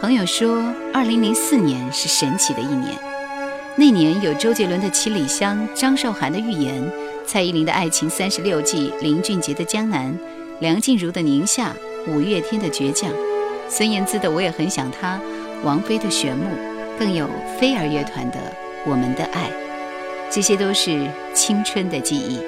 朋友说，二零零四年是神奇的一年。那年有周杰伦的《七里香》，张韶涵的《预言》，蔡依林的《爱情三十六计》，林俊杰的《江南》，梁静茹的《宁夏》，五月天的《倔强》，孙燕姿的《我也很想他》，王菲的《旋木》，更有飞儿乐团的《我们的爱》，这些都是青春的记忆。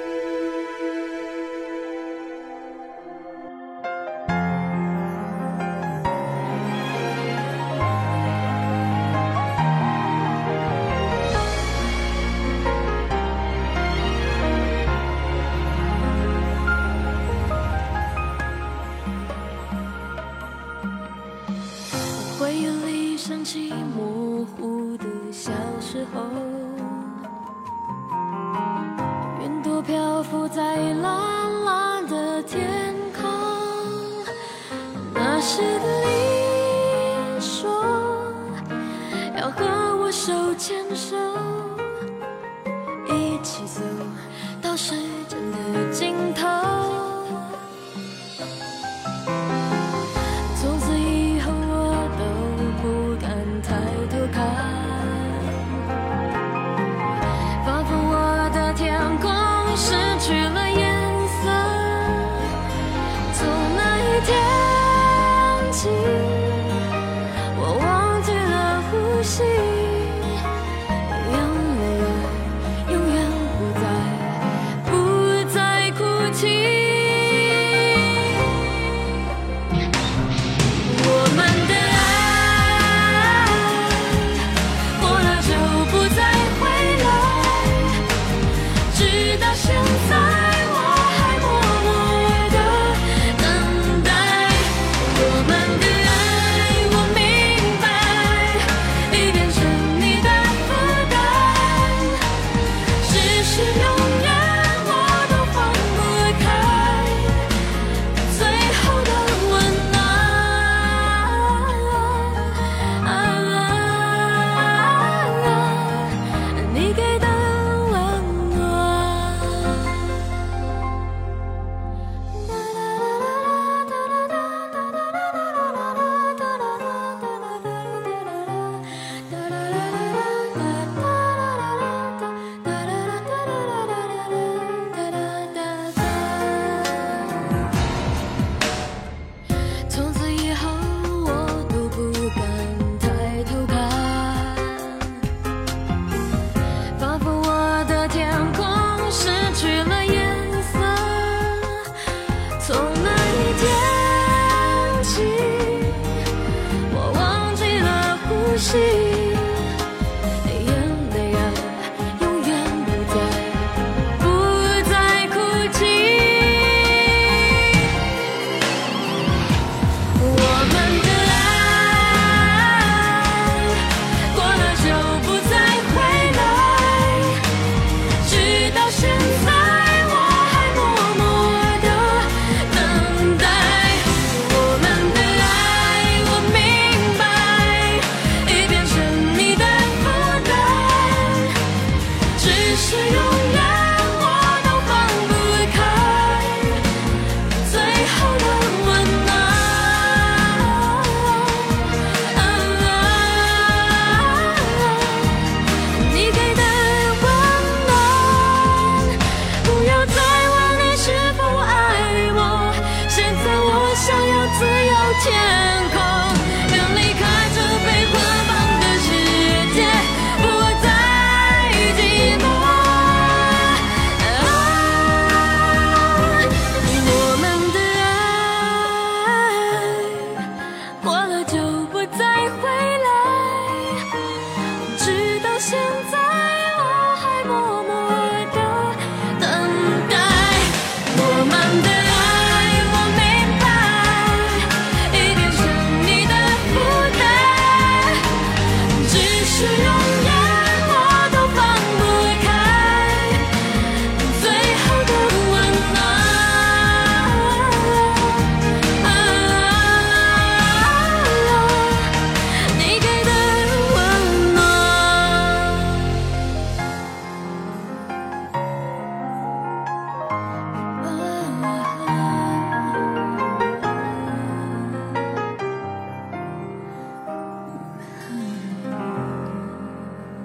模糊的小时候。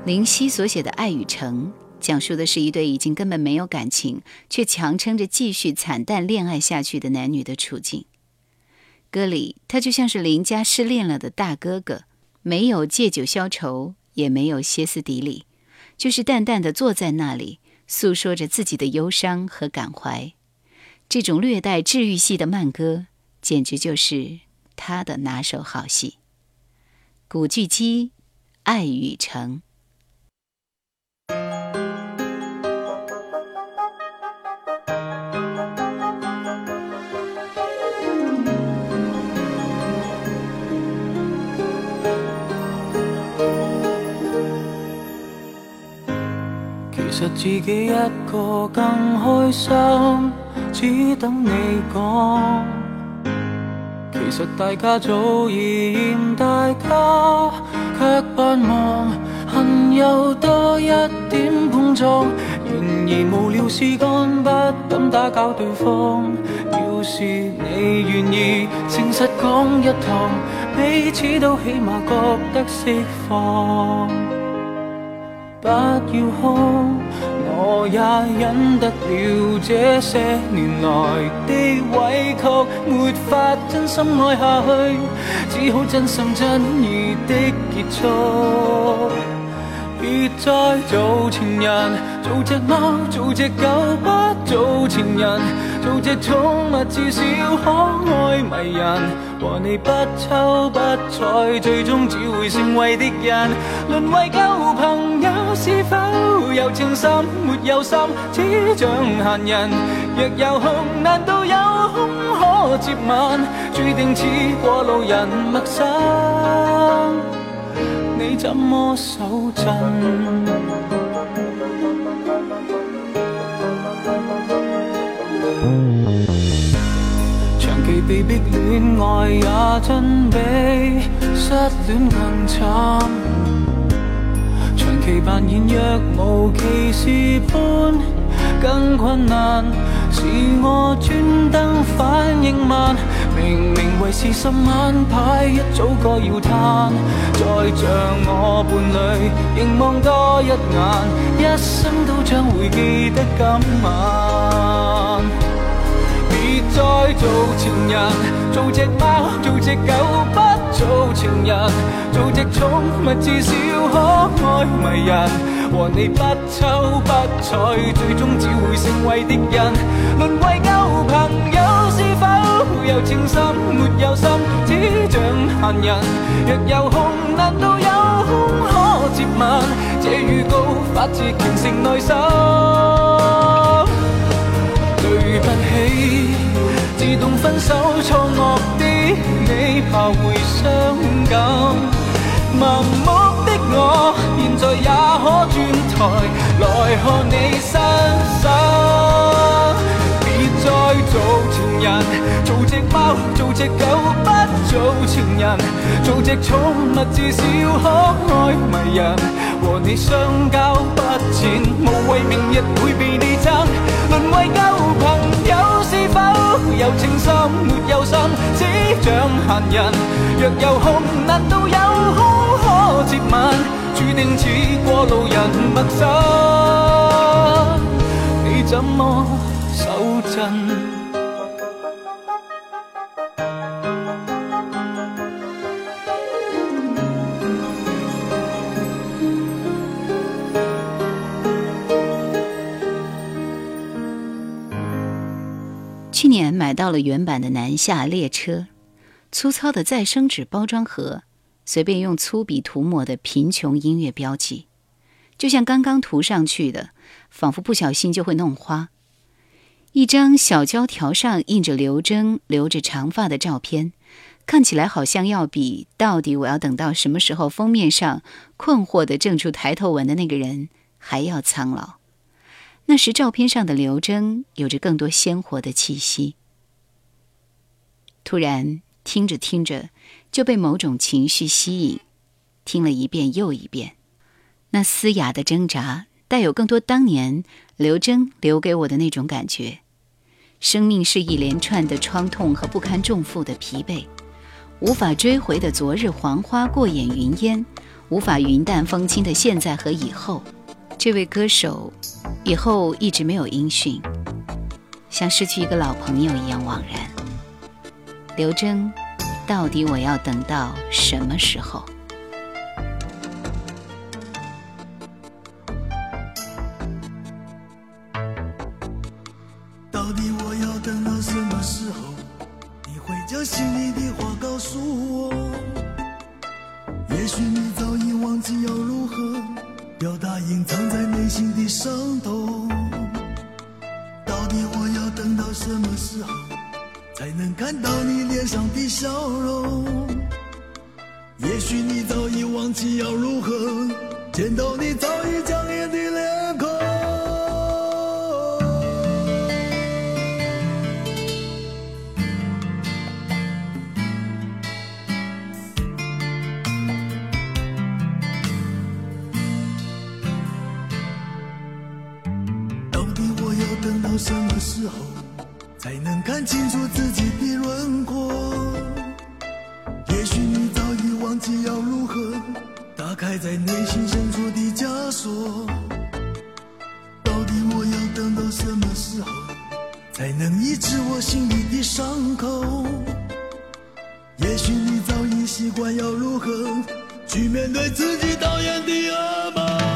林夕所写的《爱与诚》，讲述的是一对已经根本没有感情，却强撑着继续惨淡恋爱下去的男女的处境。歌里，他就像是林家失恋了的大哥哥，没有借酒消愁，也没有歇斯底里，就是淡淡的坐在那里，诉说着自己的忧伤和感怀。这种略带治愈系的慢歌，简直就是他的拿手好戏。古巨基，《爱与诚》。其实自己一个更开心，只等你讲。其实大家早已嫌大家，却扮忙，恨有多一点碰撞。然而无聊事干，不敢打搅对方。要是你愿意诚实讲一趟，彼此都起码觉得释放。不要哭，我也忍得了这些年来的委屈，没法真心爱下去，只好真心真意的结束。别再做情人，做只猫，做只狗，不做情人，做只宠物，至少可爱迷人。和你不抽不睬，最终只会成为敌人。沦为旧朋友，是否有情深？没有心，只像闲人。若有空，难道有空可接吻？注定似过路人，陌生。你怎么手震？长期被逼恋爱也真比失恋更惨。扮演若无其事般更困难，是我专登反应慢。明明为是十晚牌，一早该要摊。再像我伴侣，凝望多一眼，一生都将会记得今晚。做情人，做只猫，做只狗，不做情人，做只宠物，至少可爱迷人。和你不瞅不睬，最终只会成为敌人，沦为旧朋友，是否有情深？没有心，只像闲人。若有空，难道有空可接吻？这预告发自虔诚内心。自动分手错愕的你，怕会伤感，盲目的我，现在也可转台来看你身手。再做情人，做只猫，做只狗，不做情人，做只宠物，至少可爱迷人。和你相交不浅，无谓明日会被你争。沦为旧，有情深？没有心，只像闲人。若有空，难道有空可接吻？注定似过路人，陌生。你怎么？手震到了原版的《南下列车》，粗糙的再生纸包装盒，随便用粗笔涂抹的贫穷音乐标记，就像刚刚涂上去的，仿佛不小心就会弄花。一张小胶条上印着刘铮留着长发的照片，看起来好像要比“到底我要等到什么时候”封面上困惑的正出抬头纹的那个人还要苍老。那时照片上的刘铮有着更多鲜活的气息。突然听着听着就被某种情绪吸引，听了一遍又一遍，那嘶哑的挣扎。带有更多当年刘铮留给我的那种感觉，生命是一连串的创痛和不堪重负的疲惫，无法追回的昨日黄花过眼云烟，无法云淡风轻的现在和以后。这位歌手以后一直没有音讯，像失去一个老朋友一样惘然。刘征，到底我要等到什么时候？到底我要等到什么时候？你会将心里的才能看清楚自己的轮廓？也许你早已忘记要如何打开在内心深处的枷锁。到底我要等到什么时候才能医治我心里的伤口？也许你早已习惯要如何去面对自己导演的噩梦。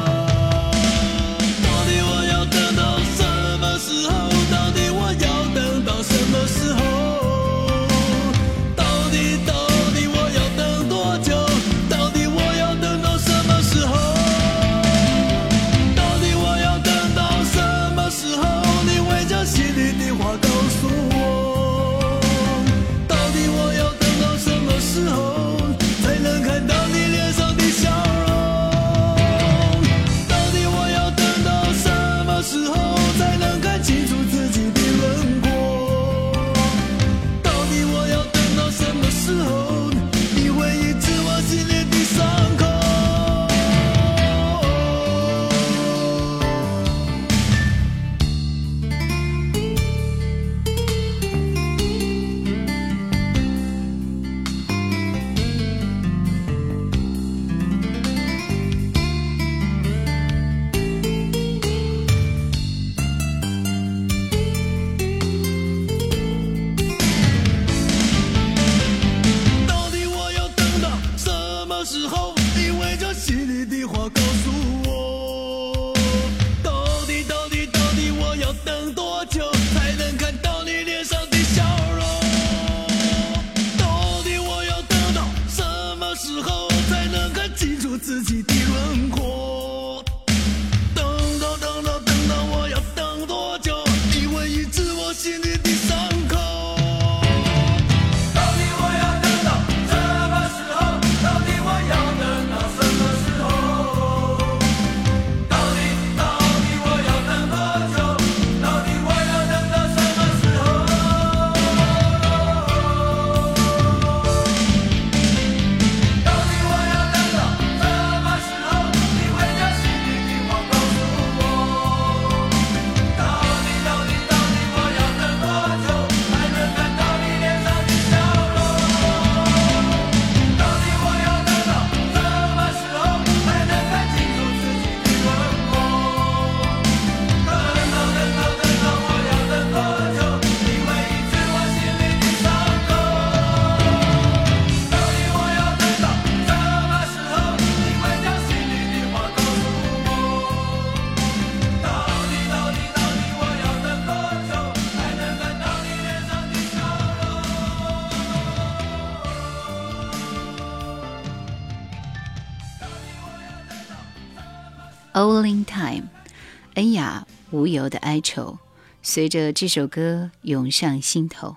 无由的哀愁，随着这首歌涌上心头。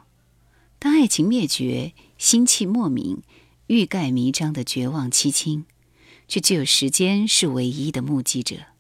当爱情灭绝，心气莫名，欲盖弥彰的绝望凄清，却只有时间是唯一的目击者。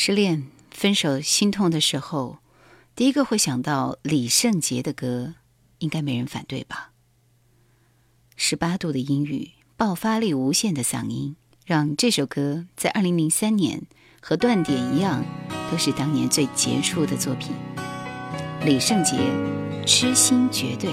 失恋、分手、心痛的时候，第一个会想到李圣杰的歌，应该没人反对吧？十八度的阴雨，爆发力无限的嗓音，让这首歌在二零零三年和《断点》一样，都是当年最杰出的作品。李圣杰，《痴心绝对》。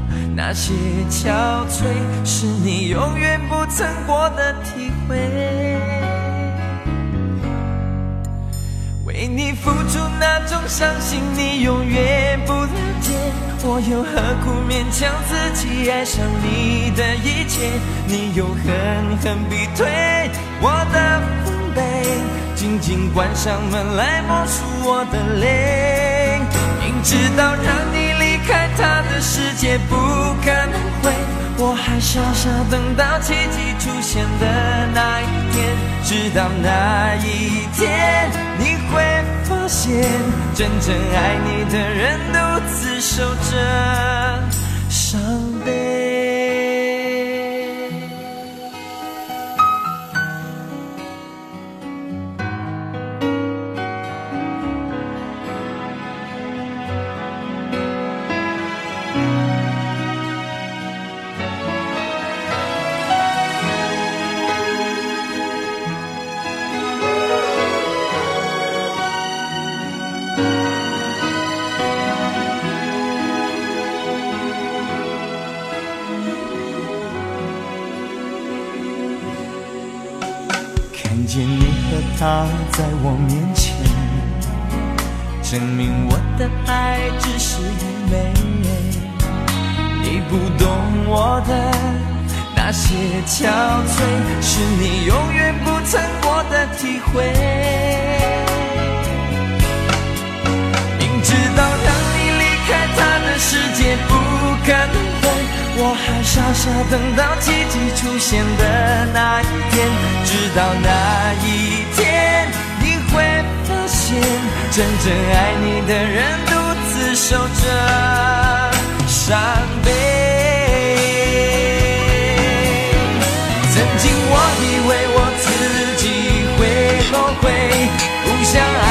那些憔悴，是你永远不曾过的体会。为你付出那种伤心，你永远不了解。我又何苦勉强自己爱上你的一切？你又狠狠逼退我的防备，紧紧关上门来默数我的泪。明知道让你。开他的世界不可能会，我还傻傻等到奇迹出现的那一天，直到那一天，你会发现，真正爱你的人独自守着伤悲。他在我面前，证明我的爱只是愚昧。你不懂我的那些憔悴，是你永远不曾过的体会。明知道让你离开他的世界不可能，我还傻傻等到奇迹出现的那一天，直到那一天你会发现。真正爱你的人独自守着伤悲。曾经我以为我自己会后悔，不想爱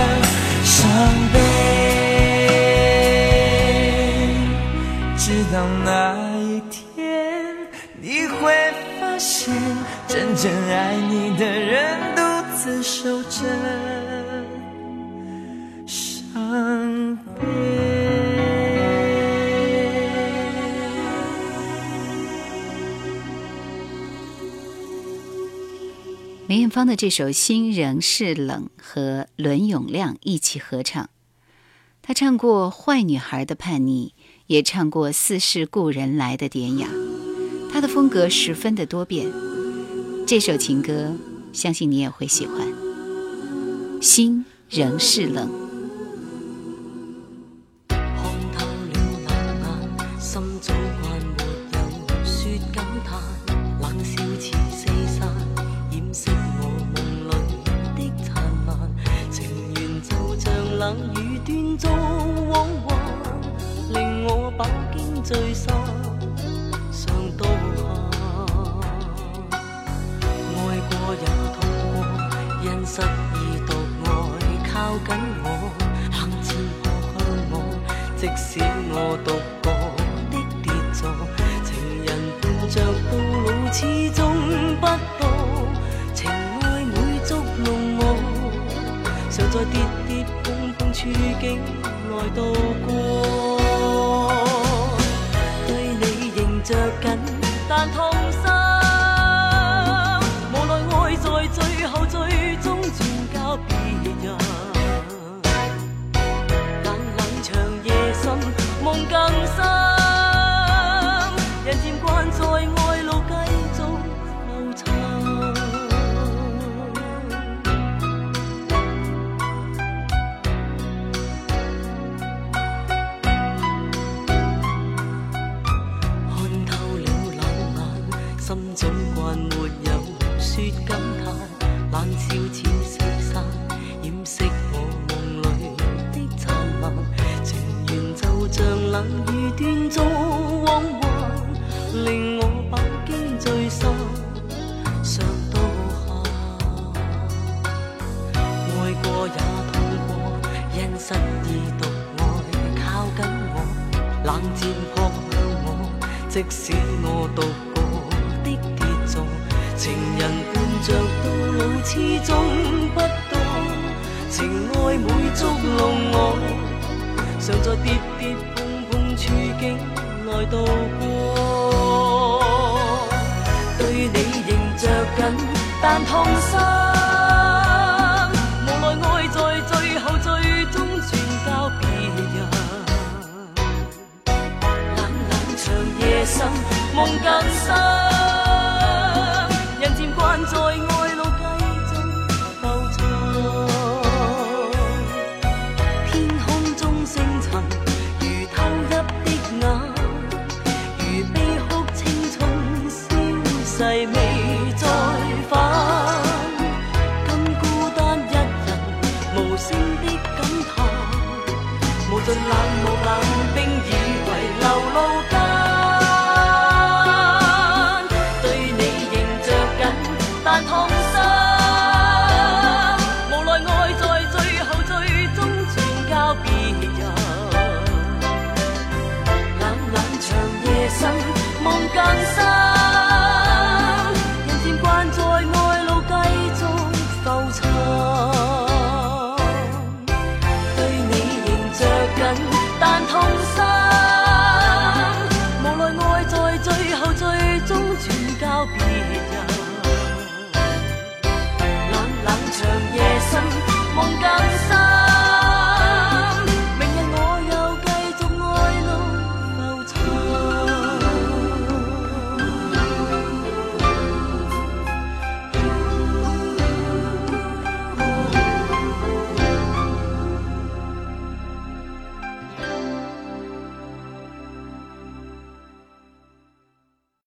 真爱你的人独自守着伤悲。梅艳芳的这首《心仍是冷》和伦永亮一起合唱，她唱过坏女孩的叛逆，也唱过似是故人来的典雅，她的风格十分的多变。这首情歌，相信你也会喜欢，《心仍是冷》。使我独个的跌坐情人伴着到老始终不多情爱每捉弄我常在跌跌碰碰处境内度过对你仍着紧但痛心但痛心。无奈爱在最后最终转交别人。冷冷长夜深梦更深。 항상